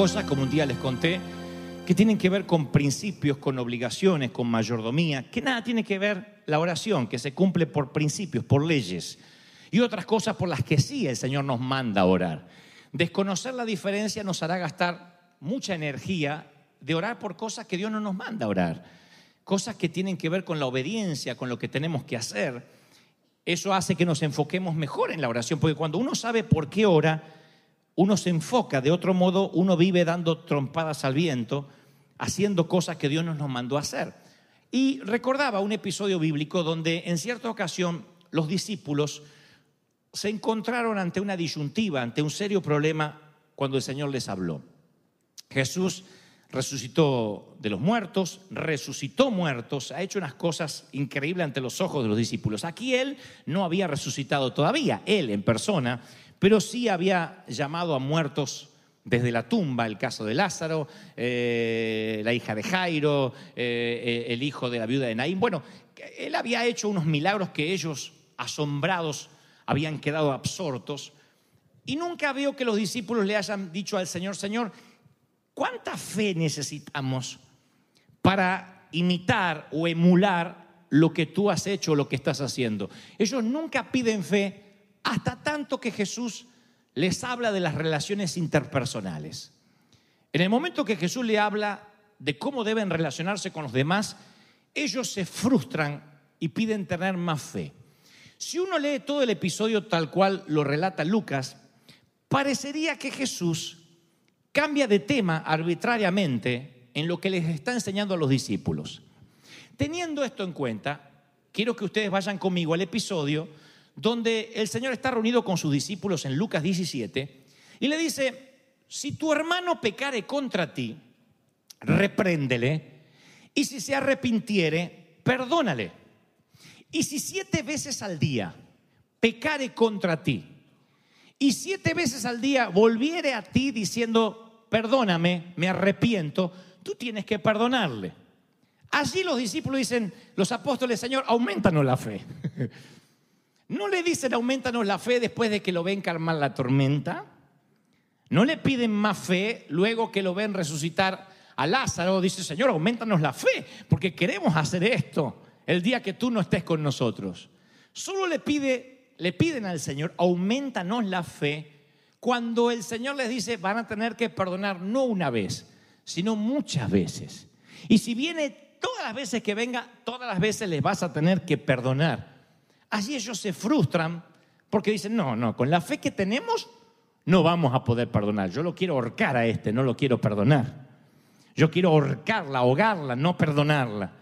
cosas, como un día les conté, que tienen que ver con principios, con obligaciones, con mayordomía, que nada tiene que ver la oración, que se cumple por principios, por leyes, y otras cosas por las que sí el Señor nos manda a orar. Desconocer la diferencia nos hará gastar mucha energía de orar por cosas que Dios no nos manda a orar, cosas que tienen que ver con la obediencia, con lo que tenemos que hacer. Eso hace que nos enfoquemos mejor en la oración, porque cuando uno sabe por qué ora, uno se enfoca, de otro modo uno vive dando trompadas al viento, haciendo cosas que Dios no nos mandó a hacer. Y recordaba un episodio bíblico donde en cierta ocasión los discípulos se encontraron ante una disyuntiva, ante un serio problema cuando el Señor les habló. Jesús resucitó de los muertos, resucitó muertos, ha hecho unas cosas increíbles ante los ojos de los discípulos. Aquí él no había resucitado todavía, él en persona, pero sí había llamado a muertos desde la tumba, el caso de Lázaro, eh, la hija de Jairo, eh, el hijo de la viuda de Naín. Bueno, él había hecho unos milagros que ellos, asombrados, habían quedado absortos. Y nunca veo que los discípulos le hayan dicho al Señor, Señor, ¿cuánta fe necesitamos para imitar o emular lo que tú has hecho o lo que estás haciendo? Ellos nunca piden fe hasta tanto que Jesús les habla de las relaciones interpersonales. En el momento que Jesús le habla de cómo deben relacionarse con los demás, ellos se frustran y piden tener más fe. Si uno lee todo el episodio tal cual lo relata Lucas, parecería que Jesús cambia de tema arbitrariamente en lo que les está enseñando a los discípulos. Teniendo esto en cuenta, quiero que ustedes vayan conmigo al episodio donde el Señor está reunido con sus discípulos en Lucas 17 y le dice, si tu hermano pecare contra ti, repréndele, y si se arrepintiere, perdónale. Y si siete veces al día pecare contra ti, y siete veces al día volviere a ti diciendo, perdóname, me arrepiento, tú tienes que perdonarle. Allí los discípulos dicen, los apóstoles, Señor, aumentanos la fe. No le dicen aumentanos la fe después de que lo ven calmar la tormenta. No le piden más fe luego que lo ven resucitar a Lázaro. Dice, Señor, aumentanos la fe porque queremos hacer esto el día que tú no estés con nosotros. Solo le, pide, le piden al Señor, aumentanos la fe cuando el Señor les dice, van a tener que perdonar no una vez, sino muchas veces. Y si viene todas las veces que venga, todas las veces les vas a tener que perdonar. Allí ellos se frustran porque dicen, no, no, con la fe que tenemos no vamos a poder perdonar. Yo lo quiero ahorcar a este, no lo quiero perdonar. Yo quiero ahorcarla, ahogarla, no perdonarla.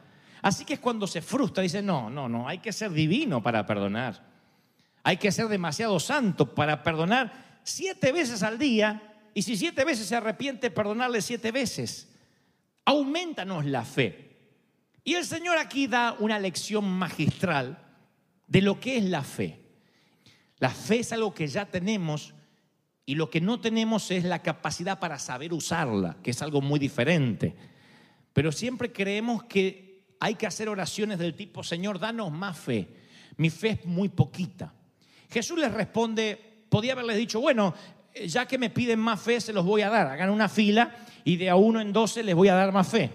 Así que es cuando se frustra, dice, no, no, no, hay que ser divino para perdonar. Hay que ser demasiado santo para perdonar siete veces al día y si siete veces se arrepiente, perdonarle siete veces. Aumentanos la fe. Y el Señor aquí da una lección magistral de lo que es la fe. La fe es algo que ya tenemos y lo que no tenemos es la capacidad para saber usarla, que es algo muy diferente. Pero siempre creemos que hay que hacer oraciones del tipo, Señor, danos más fe. Mi fe es muy poquita. Jesús les responde, podía haberles dicho, bueno, ya que me piden más fe, se los voy a dar. Hagan una fila y de a uno en doce les voy a dar más fe.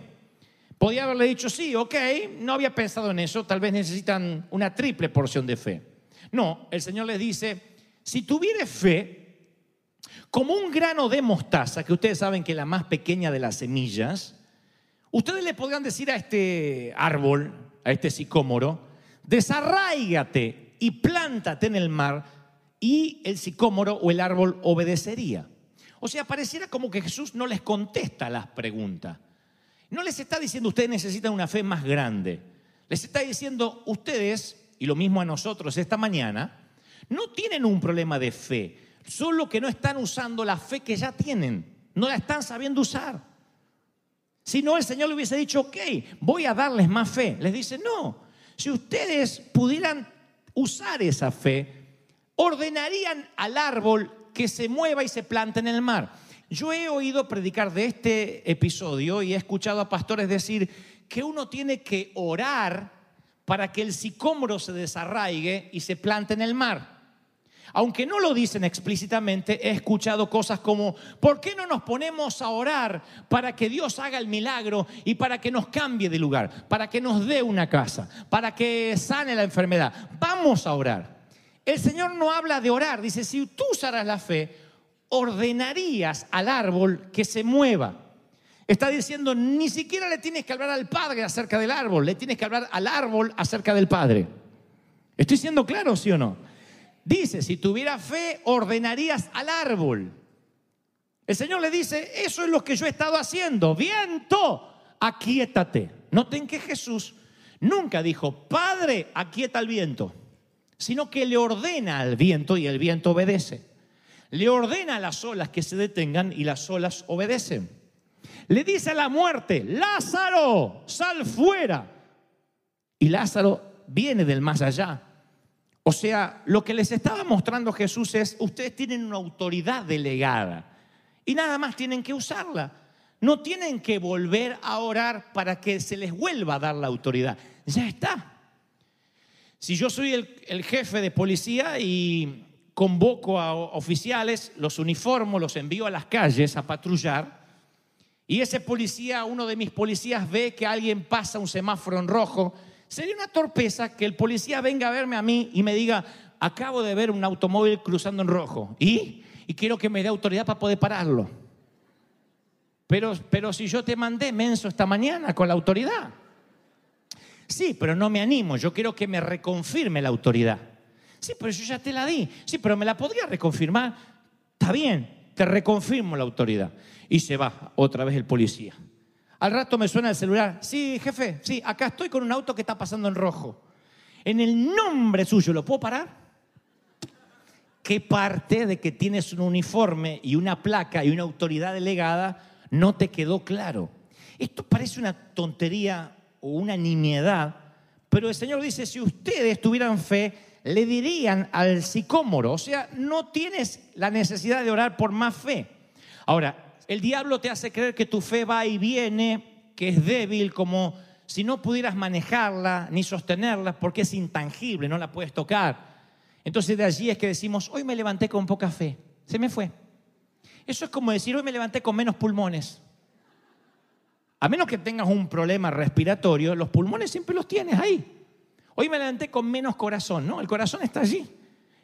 Podía haberle dicho, sí, ok, no había pensado en eso, tal vez necesitan una triple porción de fe. No, el Señor les dice, si tuviere fe, como un grano de mostaza, que ustedes saben que es la más pequeña de las semillas, ustedes le podrían decir a este árbol, a este sicómoro, desarráigate y plántate en el mar, y el sicómoro o el árbol obedecería. O sea, pareciera como que Jesús no les contesta las preguntas. No les está diciendo ustedes necesitan una fe más grande. Les está diciendo ustedes, y lo mismo a nosotros esta mañana, no tienen un problema de fe, solo que no están usando la fe que ya tienen, no la están sabiendo usar. Si no, el Señor le hubiese dicho, ok, voy a darles más fe. Les dice, no, si ustedes pudieran usar esa fe, ordenarían al árbol que se mueva y se plante en el mar. Yo he oído predicar de este episodio y he escuchado a pastores decir que uno tiene que orar para que el sicómoro se desarraigue y se plante en el mar. Aunque no lo dicen explícitamente, he escuchado cosas como, ¿por qué no nos ponemos a orar para que Dios haga el milagro y para que nos cambie de lugar, para que nos dé una casa, para que sane la enfermedad? Vamos a orar. El Señor no habla de orar, dice, si tú usaras la fe, ordenarías al árbol que se mueva. Está diciendo, ni siquiera le tienes que hablar al Padre acerca del árbol, le tienes que hablar al árbol acerca del Padre. ¿Estoy siendo claro, sí o no? Dice, si tuviera fe, ordenarías al árbol. El Señor le dice, eso es lo que yo he estado haciendo. Viento, aquíétate. Noten que Jesús nunca dijo, Padre, aquieta el viento, sino que le ordena al viento y el viento obedece. Le ordena a las olas que se detengan y las olas obedecen. Le dice a la muerte, Lázaro, sal fuera. Y Lázaro viene del más allá o sea, lo que les estaba mostrando Jesús es, ustedes tienen una autoridad delegada y nada más tienen que usarla. No tienen que volver a orar para que se les vuelva a dar la autoridad. Ya está. Si yo soy el, jefe de policía y convoco a oficiales, los uniformo, los envío a las calles a patrullar, y ese policía, uno de mis policías, ve que alguien pasa un semáforo en rojo, Sería una torpeza que el policía venga a verme a mí y me diga, acabo de ver un automóvil cruzando en rojo. ¿Y? Y quiero que me dé autoridad para poder pararlo. Pero, pero si yo te mandé menso esta mañana con la autoridad. Sí, pero no me animo. Yo quiero que me reconfirme la autoridad. Sí, pero yo ya te la di. Sí, pero me la podría reconfirmar. Está bien, te reconfirmo la autoridad. Y se va otra vez el policía. Al rato me suena el celular. Sí, jefe, sí, acá estoy con un auto que está pasando en rojo. En el nombre suyo, ¿lo puedo parar? ¿Qué parte de que tienes un uniforme y una placa y una autoridad delegada no te quedó claro? Esto parece una tontería o una nimiedad, pero el Señor dice, si ustedes tuvieran fe, le dirían al sicómoro, o sea, no tienes la necesidad de orar por más fe. Ahora, el diablo te hace creer que tu fe va y viene, que es débil, como si no pudieras manejarla ni sostenerla porque es intangible, no la puedes tocar. Entonces de allí es que decimos, hoy me levanté con poca fe, se me fue. Eso es como decir, hoy me levanté con menos pulmones. A menos que tengas un problema respiratorio, los pulmones siempre los tienes ahí. Hoy me levanté con menos corazón, ¿no? El corazón está allí.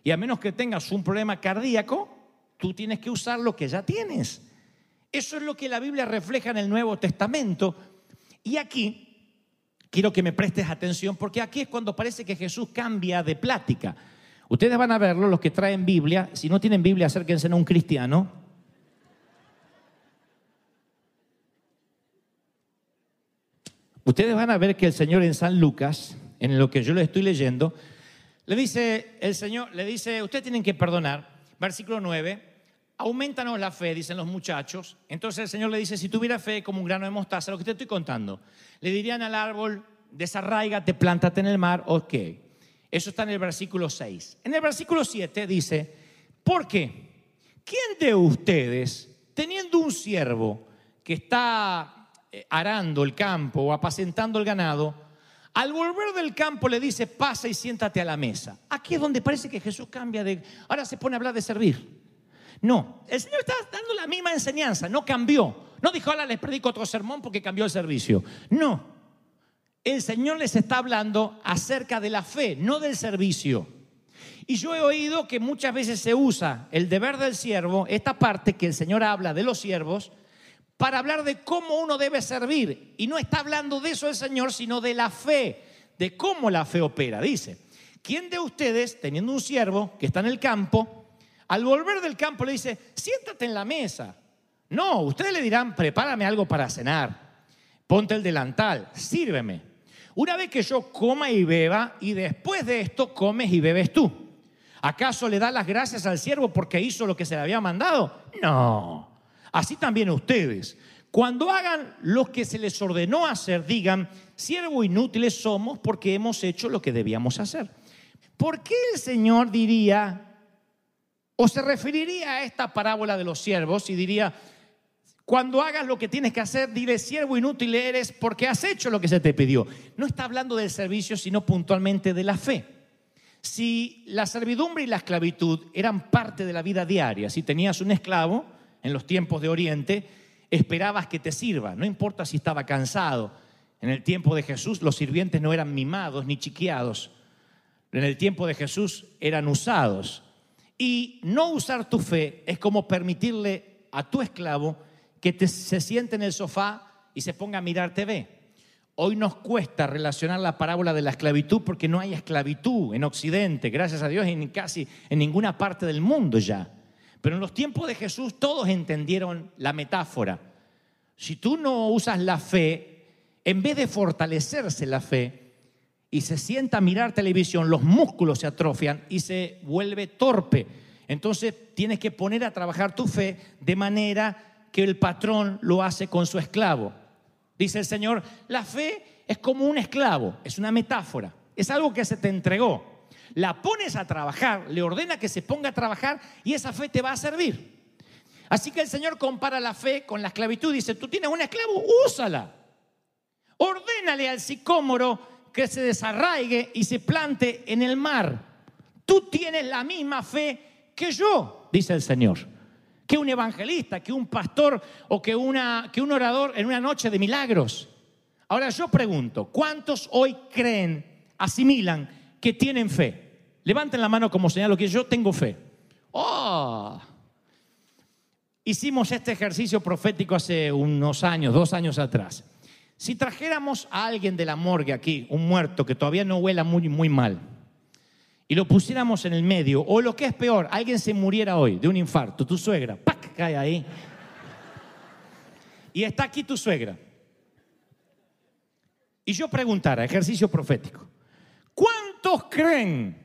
Y a menos que tengas un problema cardíaco, tú tienes que usar lo que ya tienes. Eso es lo que la Biblia refleja en el Nuevo Testamento. Y aquí quiero que me prestes atención porque aquí es cuando parece que Jesús cambia de plática. Ustedes van a verlo, los que traen Biblia. Si no tienen Biblia, acérquense a un cristiano. Ustedes van a ver que el Señor en San Lucas, en lo que yo le estoy leyendo, le dice el Señor, le dice, ustedes tienen que perdonar. Versículo 9, aumentanos la fe, dicen los muchachos. Entonces el Señor le dice, si tuviera fe como un grano de mostaza, lo que te estoy contando, le dirían al árbol, desarraigate, plántate en el mar, ok. Eso está en el versículo 6. En el versículo 7 dice, ¿por qué? ¿Quién de ustedes, teniendo un siervo que está eh, arando el campo o apacentando el ganado, al volver del campo le dice, pasa y siéntate a la mesa? Aquí es donde parece que Jesús cambia de... Ahora se pone a hablar de servir. No, el Señor está dando la misma enseñanza, no cambió, No dijo, ahora les predico otro sermón porque cambió el servicio. No. El Señor les está hablando acerca de la fe, no del servicio. Y yo he oído que muchas veces se usa el deber del siervo, esta parte que el Señor habla de los siervos, para hablar de cómo uno debe servir. Y no está hablando de eso el Señor, sino de la fe, de cómo la fe opera. Dice, ¿quién de ustedes, teniendo un siervo que está en el campo, al volver del campo le dice, siéntate en la mesa? No, ustedes le dirán, prepárame algo para cenar, ponte el delantal, sírveme. Una vez que yo coma y beba, y después de esto comes y bebes tú. ¿Acaso le da las gracias al siervo porque hizo lo que se le había mandado? No. Así también ustedes. Cuando hagan lo que se les ordenó hacer, digan, siervo inútiles somos porque hemos hecho lo que debíamos hacer. ¿Por qué el Señor diría, o se referiría a esta parábola de los siervos y diría, cuando hagas lo que tienes que hacer, dile, siervo inútil eres porque has hecho lo que se te pidió. No está hablando del servicio, sino puntualmente de la fe. Si la servidumbre y la esclavitud eran parte de la vida diaria, si tenías un esclavo en los tiempos de Oriente, esperabas que te sirva, no importa si estaba cansado. En el tiempo de Jesús los sirvientes no eran mimados ni chiqueados. En el tiempo de Jesús eran usados. Y no usar tu fe es como permitirle a tu esclavo que se siente en el sofá y se ponga a mirar TV. Hoy nos cuesta relacionar la parábola de la esclavitud porque no hay esclavitud en Occidente, gracias a Dios, en casi en ninguna parte del mundo ya. Pero en los tiempos de Jesús todos entendieron la metáfora. Si tú no usas la fe, en vez de fortalecerse la fe y se sienta a mirar televisión, los músculos se atrofian y se vuelve torpe. Entonces tienes que poner a trabajar tu fe de manera que el patrón lo hace con su esclavo. Dice el Señor, la fe es como un esclavo, es una metáfora, es algo que se te entregó. La pones a trabajar, le ordena que se ponga a trabajar y esa fe te va a servir. Así que el Señor compara la fe con la esclavitud. Dice, tú tienes un esclavo, úsala. Ordénale al sicómoro que se desarraigue y se plante en el mar. Tú tienes la misma fe que yo, dice el Señor. Que un evangelista, que un pastor o que, una, que un orador en una noche de milagros. Ahora yo pregunto, ¿cuántos hoy creen, asimilan que tienen fe? Levanten la mano como señalo que yo tengo fe. ¡Oh! Hicimos este ejercicio profético hace unos años, dos años atrás. Si trajéramos a alguien de la morgue aquí, un muerto que todavía no huela muy, muy mal, y lo pusiéramos en el medio, o lo que es peor, alguien se muriera hoy de un infarto, tu suegra, ¡pac! cae ahí. Y está aquí tu suegra. Y yo preguntara, ejercicio profético, ¿cuántos creen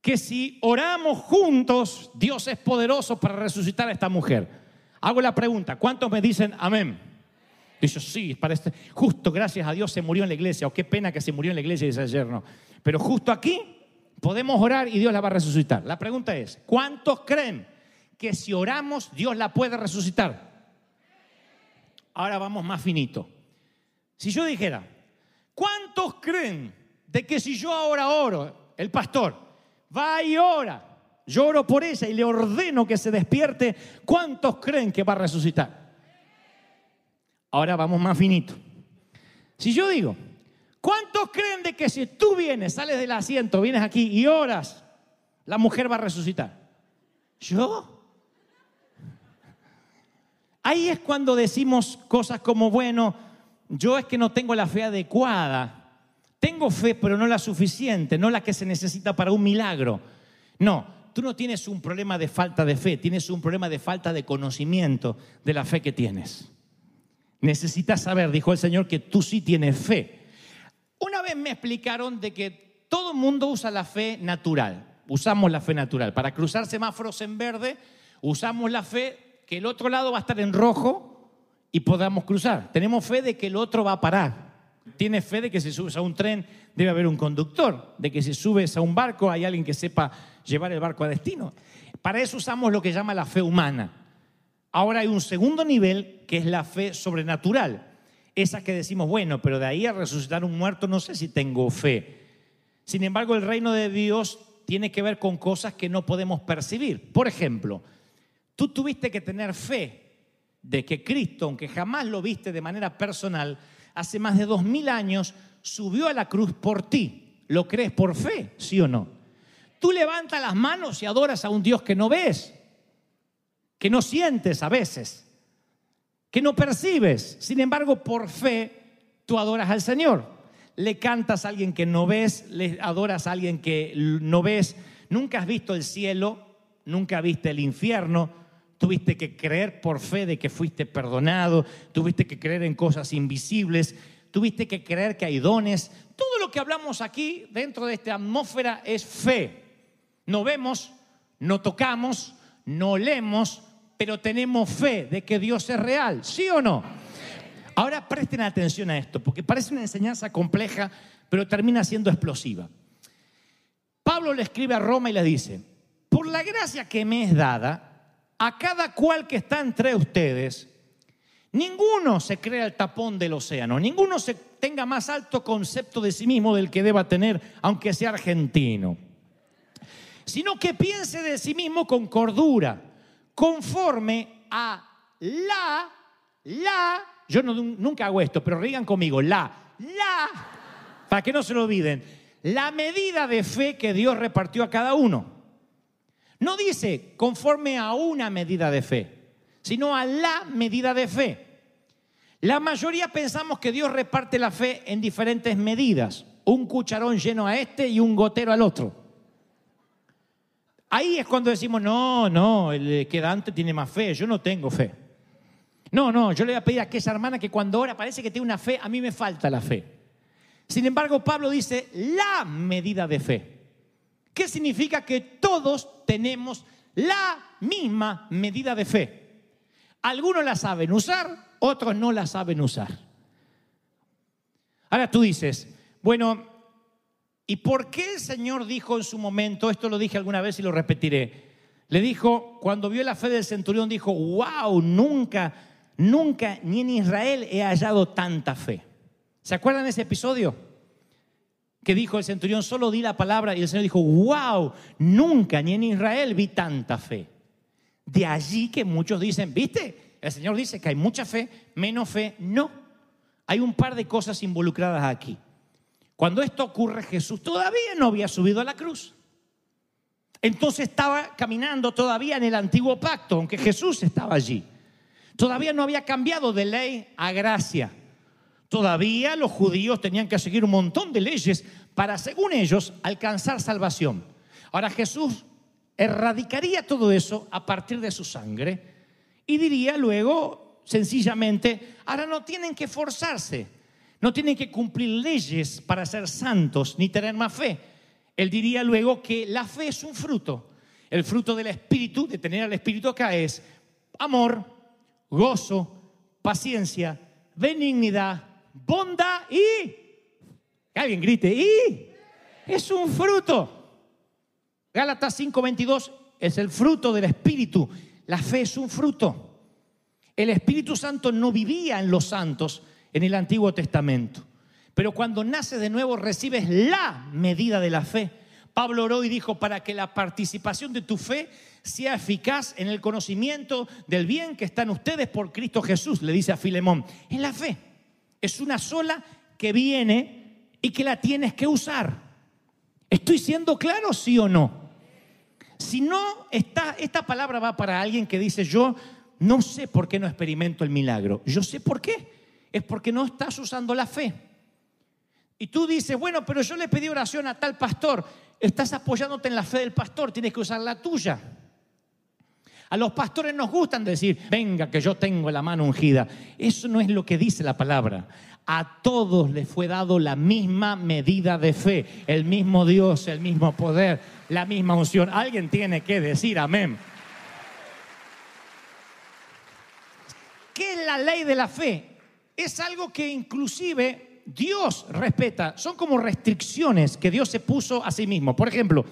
que si oramos juntos, Dios es poderoso para resucitar a esta mujer? Hago la pregunta, ¿cuántos me dicen amén? Dice, sí, este- justo gracias a Dios se murió en la iglesia, o qué pena que se murió en la iglesia, dice ayer, no. Pero justo aquí podemos orar y Dios la va a resucitar. La pregunta es, ¿cuántos creen que si oramos Dios la puede resucitar? Ahora vamos más finito. Si yo dijera, ¿cuántos creen de que si yo ahora oro, el pastor va y ora, yo oro por ella y le ordeno que se despierte, ¿cuántos creen que va a resucitar? Ahora vamos más finito. Si yo digo, ¿cuántos creen de que si tú vienes, sales del asiento, vienes aquí y oras, la mujer va a resucitar? ¿Yo? Ahí es cuando decimos cosas como, bueno, yo es que no tengo la fe adecuada. Tengo fe, pero no la suficiente, no la que se necesita para un milagro. No, tú no tienes un problema de falta de fe, tienes un problema de falta de conocimiento de la fe que tienes. Necesitas saber, dijo el Señor, que tú sí tienes fe. Una vez me explicaron de que todo el mundo usa la fe natural. Usamos la fe natural. Para cruzar semáforos en verde, usamos la fe que el otro lado va a estar en rojo y podamos cruzar. Tenemos fe de que el otro va a parar. Tienes fe de que si subes a un tren debe haber un conductor, de que si subes a un barco hay alguien que sepa llevar el barco a destino. Para eso usamos lo que llama la fe humana. Ahora hay un segundo nivel que es la fe sobrenatural. Esa que decimos, bueno, pero de ahí a resucitar un muerto no sé si tengo fe. Sin embargo, el reino de Dios tiene que ver con cosas que no podemos percibir. Por ejemplo, tú tuviste que tener fe de que Cristo, aunque jamás lo viste de manera personal, hace más de dos mil años subió a la cruz por ti. ¿Lo crees por fe? ¿Sí o no? Tú levantas las manos y adoras a un Dios que no ves, que no sientes a veces, que no percibes. Sin embargo, por fe, tú adoras al Señor. Le cantas a alguien que no ves, le adoras a alguien que no ves. Nunca has visto el cielo, nunca viste el infierno. Tuviste que creer por fe de que fuiste perdonado, tuviste que creer en cosas invisibles, tuviste que creer que hay dones. Todo lo que hablamos aquí dentro de esta atmósfera es fe. No vemos, no tocamos, no leemos, pero tenemos fe de que Dios es real, ¿sí o no? Ahora presten atención a esto, porque parece una enseñanza compleja, pero termina siendo explosiva. Pablo le escribe a Roma y le dice, por la gracia que me es dada, a cada cual que está entre ustedes, ninguno se crea el tapón del océano, ninguno se tenga más alto concepto de sí mismo del que deba tener, aunque sea argentino, sino que piense de sí mismo con cordura, conforme a la, la, yo nunca hago esto, pero digan conmigo, la, la, para que no se lo olviden, la medida de fe que Dios repartió a cada uno. No dice conforme a una medida de fe, sino a la medida de fe. La mayoría pensamos que Dios reparte la fe en diferentes medidas, un cucharón lleno a este y un gotero al otro. Ahí es cuando decimos, no, no, el quedante tiene más fe, yo no tengo fe. No, no, yo le voy a pedir a aquella hermana que cuando ora parece que tiene una fe, a mí me falta la fe. Sin embargo, Pablo dice la medida de fe. ¿Qué significa que todos tenemos la misma medida de fe? Algunos la saben usar, otros no la saben usar. Ahora tú dices, bueno, ¿y por qué el Señor dijo en su momento, esto lo dije alguna vez y lo repetiré, le dijo, cuando vio la fe del centurión, dijo, wow, nunca, nunca, ni en Israel he hallado tanta fe. ¿Se acuerdan de ese episodio? Que dijo el centurión, solo di la palabra y el Señor dijo, wow, nunca, ni en Israel vi tanta fe. De allí que muchos dicen, ¿viste? El Señor dice que hay mucha fe, menos fe. No, hay un par de cosas involucradas aquí. Cuando esto ocurre, Jesús todavía no había subido a la cruz. Entonces estaba caminando todavía en el antiguo pacto, aunque Jesús estaba allí. Todavía no había cambiado de ley a gracia. Todavía los judíos tenían que seguir un montón de leyes para, según ellos, alcanzar salvación. Ahora Jesús erradicaría todo eso a partir de su sangre y diría luego, sencillamente, ahora no tienen que forzarse, no tienen que cumplir leyes para ser santos ni tener más fe. Él diría luego que la fe es un fruto. El fruto del Espíritu, de tener al Espíritu acá, es amor, gozo, paciencia, benignidad, bondad y... Que alguien grite, y... Es un fruto. Gálatas 5:22 es el fruto del Espíritu. La fe es un fruto. El Espíritu Santo no vivía en los santos en el Antiguo Testamento. Pero cuando naces de nuevo recibes la medida de la fe. Pablo oró y dijo, para que la participación de tu fe sea eficaz en el conocimiento del bien que están ustedes por Cristo Jesús, le dice a Filemón. Es la fe. Es una sola que viene y que la tienes que usar. ¿Estoy siendo claro, sí o no? Si no, está, esta palabra va para alguien que dice, yo no sé por qué no experimento el milagro. Yo sé por qué. Es porque no estás usando la fe. Y tú dices, bueno, pero yo le pedí oración a tal pastor. Estás apoyándote en la fe del pastor, tienes que usar la tuya. A los pastores nos gustan decir, venga que yo tengo la mano ungida. Eso no es lo que dice la palabra. A todos les fue dado la misma medida de fe, el mismo Dios, el mismo poder, la misma unción. Alguien tiene que decir amén. ¿Qué es la ley de la fe? Es algo que inclusive Dios respeta. Son como restricciones que Dios se puso a sí mismo. Por ejemplo,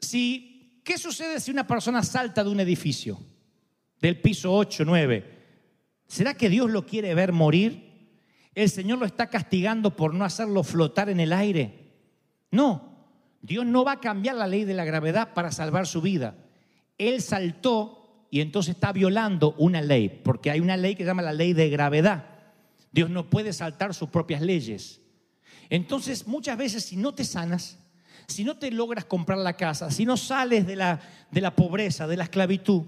si, ¿qué sucede si una persona salta de un edificio? Del piso 8, 9. ¿Será que Dios lo quiere ver morir? ¿El Señor lo está castigando por no hacerlo flotar en el aire? No, Dios no va a cambiar la ley de la gravedad para salvar su vida. Él saltó y entonces está violando una ley, porque hay una ley que se llama la ley de gravedad. Dios no puede saltar sus propias leyes. Entonces, muchas veces si no te sanas, si no te logras comprar la casa, si no sales de la, de la pobreza, de la esclavitud,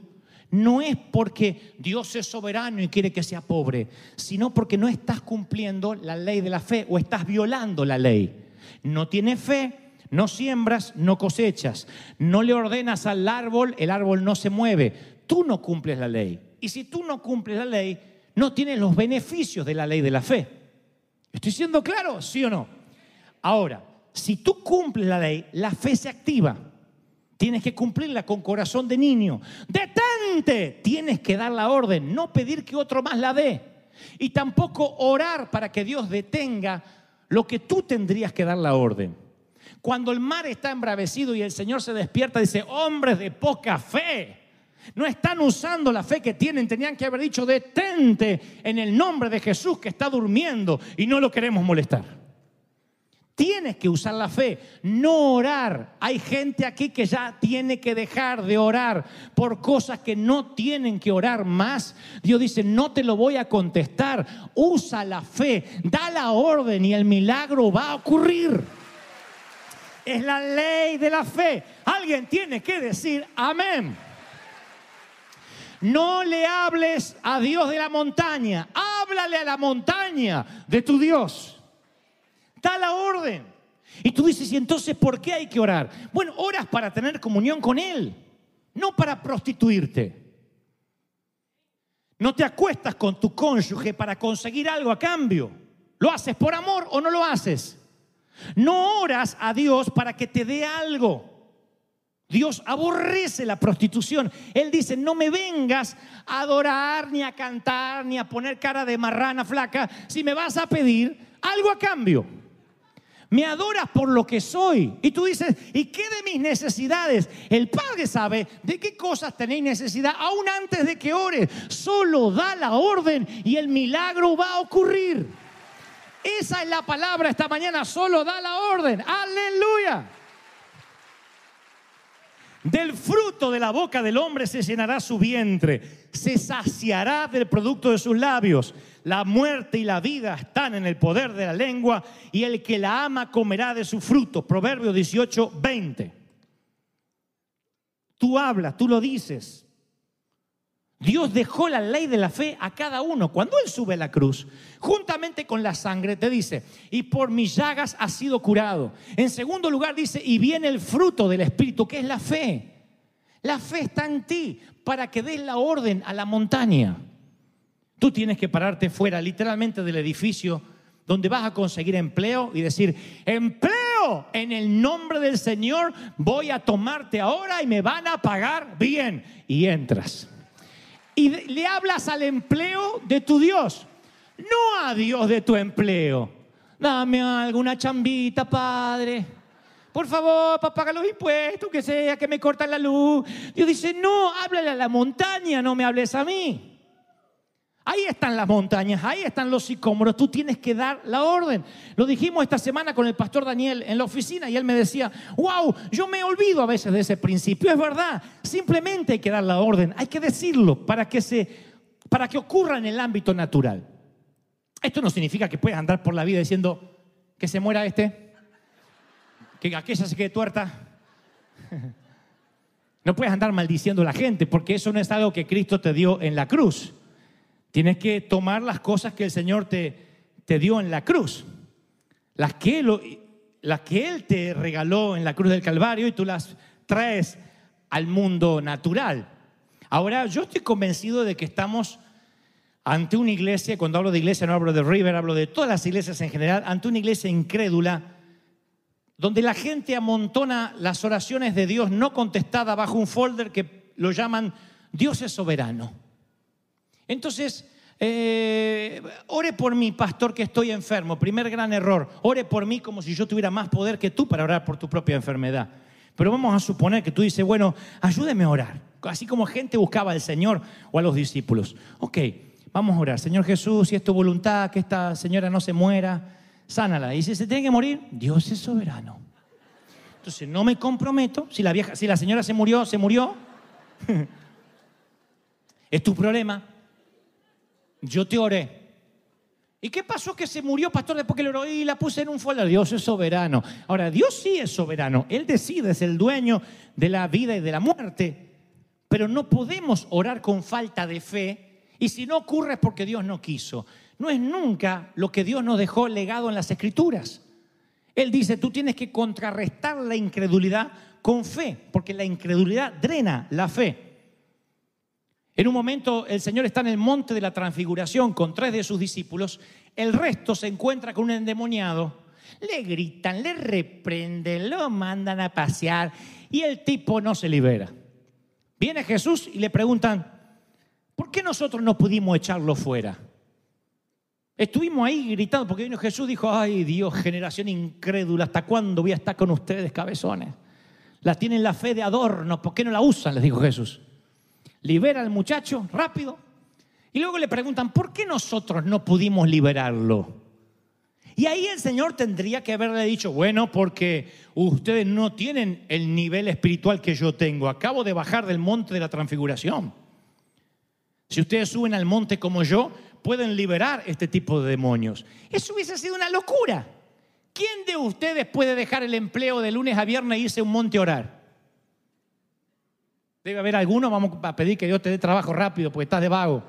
no es porque Dios es soberano y quiere que sea pobre, sino porque no estás cumpliendo la ley de la fe o estás violando la ley. No tienes fe, no siembras, no cosechas. No le ordenas al árbol, el árbol no se mueve. Tú no cumples la ley. Y si tú no cumples la ley, no tienes los beneficios de la ley de la fe. ¿Estoy siendo claro? ¿Sí o no? Ahora, si tú cumples la ley, la fe se activa. Tienes que cumplirla con corazón de niño. Detente. Tienes que dar la orden, no pedir que otro más la dé. Y tampoco orar para que Dios detenga lo que tú tendrías que dar la orden. Cuando el mar está embravecido y el Señor se despierta, dice, hombres de poca fe. No están usando la fe que tienen, tenían que haber dicho, detente en el nombre de Jesús que está durmiendo y no lo queremos molestar. Tienes que usar la fe, no orar. Hay gente aquí que ya tiene que dejar de orar por cosas que no tienen que orar más. Dios dice, no te lo voy a contestar. Usa la fe, da la orden y el milagro va a ocurrir. Es la ley de la fe. Alguien tiene que decir amén. No le hables a Dios de la montaña, háblale a la montaña de tu Dios. Da la orden. Y tú dices, ¿y entonces por qué hay que orar? Bueno, oras para tener comunión con Él, no para prostituirte. No te acuestas con tu cónyuge para conseguir algo a cambio. ¿Lo haces por amor o no lo haces? No oras a Dios para que te dé algo. Dios aborrece la prostitución. Él dice, no me vengas a adorar, ni a cantar, ni a poner cara de marrana flaca, si me vas a pedir algo a cambio. Me adoras por lo que soy. Y tú dices, ¿y qué de mis necesidades? El Padre sabe de qué cosas tenéis necesidad aún antes de que ores. Solo da la orden y el milagro va a ocurrir. Esa es la palabra esta mañana. Solo da la orden. Aleluya. Del fruto de la boca del hombre se llenará su vientre, se saciará del producto de sus labios. La muerte y la vida están en el poder de la lengua y el que la ama comerá de su fruto. Proverbio 18, 20. Tú hablas, tú lo dices. Dios dejó la ley de la fe a cada uno. Cuando Él sube a la cruz, juntamente con la sangre, te dice, y por mis llagas has sido curado. En segundo lugar dice, y viene el fruto del Espíritu, que es la fe. La fe está en ti para que des la orden a la montaña. Tú tienes que pararte fuera literalmente del edificio donde vas a conseguir empleo y decir, empleo en el nombre del Señor, voy a tomarte ahora y me van a pagar bien. Y entras. Y le hablas al empleo de tu Dios, no a Dios de tu empleo. Dame alguna chambita, Padre. Por favor, para pagar los impuestos, que sea, que me cortan la luz. Dios dice, no, háblale a la montaña, no me hables a mí. Ahí están las montañas, ahí están los sicómoros, tú tienes que dar la orden. Lo dijimos esta semana con el pastor Daniel en la oficina y él me decía, wow, yo me olvido a veces de ese principio, es verdad, simplemente hay que dar la orden, hay que decirlo para que, se, para que ocurra en el ámbito natural. Esto no significa que puedas andar por la vida diciendo que se muera este, que aquella se quede tuerta. No puedes andar maldiciendo a la gente porque eso no es algo que Cristo te dio en la cruz. Tienes que tomar las cosas que el Señor te, te dio en la cruz, las que, él, las que Él te regaló en la cruz del Calvario y tú las traes al mundo natural. Ahora, yo estoy convencido de que estamos ante una iglesia, cuando hablo de iglesia no hablo de River, hablo de todas las iglesias en general, ante una iglesia incrédula, donde la gente amontona las oraciones de Dios no contestadas bajo un folder que lo llaman Dios es soberano. Entonces, eh, ore por mí, pastor, que estoy enfermo. Primer gran error. Ore por mí como si yo tuviera más poder que tú para orar por tu propia enfermedad. Pero vamos a suponer que tú dices, bueno, ayúdeme a orar. Así como gente buscaba al Señor o a los discípulos. Ok, vamos a orar. Señor Jesús, si es tu voluntad que esta señora no se muera, sánala. Y si se tiene que morir, Dios es soberano. Entonces no me comprometo. Si la, si la señora se murió, se murió. ¿Es tu problema? Yo te oré. ¿Y qué pasó que se murió, pastor, después que le oró y la puse en un folder? Dios es soberano. Ahora, Dios sí es soberano. Él decide, es el dueño de la vida y de la muerte. Pero no podemos orar con falta de fe. Y si no ocurre es porque Dios no quiso. No es nunca lo que Dios nos dejó legado en las escrituras. Él dice, tú tienes que contrarrestar la incredulidad con fe, porque la incredulidad drena la fe. En un momento el Señor está en el monte de la transfiguración con tres de sus discípulos, el resto se encuentra con un endemoniado, le gritan, le reprenden, lo mandan a pasear y el tipo no se libera. Viene Jesús y le preguntan, ¿por qué nosotros no pudimos echarlo fuera? Estuvimos ahí gritando porque vino Jesús dijo, ay Dios, generación incrédula, ¿hasta cuándo voy a estar con ustedes, cabezones? La tienen la fe de adorno, ¿por qué no la usan? Les dijo Jesús. Libera al muchacho rápido. Y luego le preguntan, ¿por qué nosotros no pudimos liberarlo? Y ahí el Señor tendría que haberle dicho, bueno, porque ustedes no tienen el nivel espiritual que yo tengo. Acabo de bajar del monte de la transfiguración. Si ustedes suben al monte como yo, pueden liberar este tipo de demonios. Eso hubiese sido una locura. ¿Quién de ustedes puede dejar el empleo de lunes a viernes e irse a un monte a orar? Debe haber alguno, vamos a pedir que Dios te dé trabajo rápido porque estás de vago.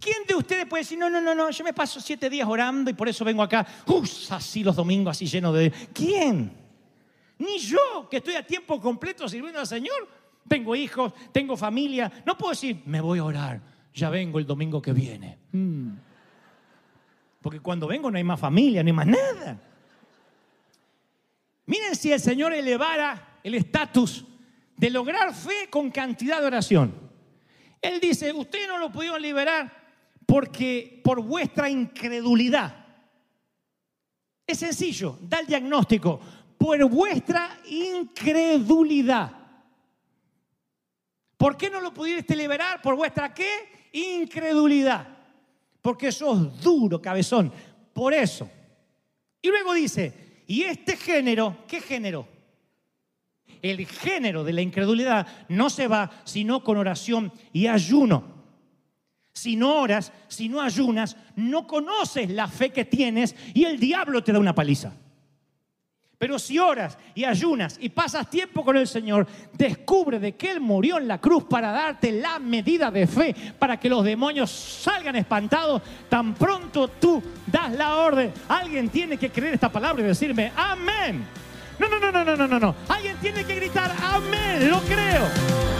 ¿Quién de ustedes puede decir, no, no, no, no, yo me paso siete días orando y por eso vengo acá, ¡Uf! así los domingos, así lleno de... ¿Quién? Ni yo, que estoy a tiempo completo sirviendo al Señor. Tengo hijos, tengo familia. No puedo decir, me voy a orar, ya vengo el domingo que viene. Mm. Porque cuando vengo no hay más familia, no hay más nada. Miren si el Señor elevara el estatus de lograr fe con cantidad de oración. Él dice, ustedes no lo pudieron liberar porque por vuestra incredulidad. Es sencillo, da el diagnóstico, por vuestra incredulidad. ¿Por qué no lo pudiste liberar? Por vuestra qué? Incredulidad. Porque sos duro, cabezón. Por eso. Y luego dice, y este género, ¿qué género? El género de la incredulidad no se va sino con oración y ayuno. Si no oras, si no ayunas, no conoces la fe que tienes y el diablo te da una paliza. Pero si oras y ayunas y pasas tiempo con el Señor, descubre de que Él murió en la cruz para darte la medida de fe, para que los demonios salgan espantados. Tan pronto tú das la orden, alguien tiene que creer esta palabra y decirme, amén. No, no, no, no, no, no, no. Alguien tiene que gritar, amén, lo creo.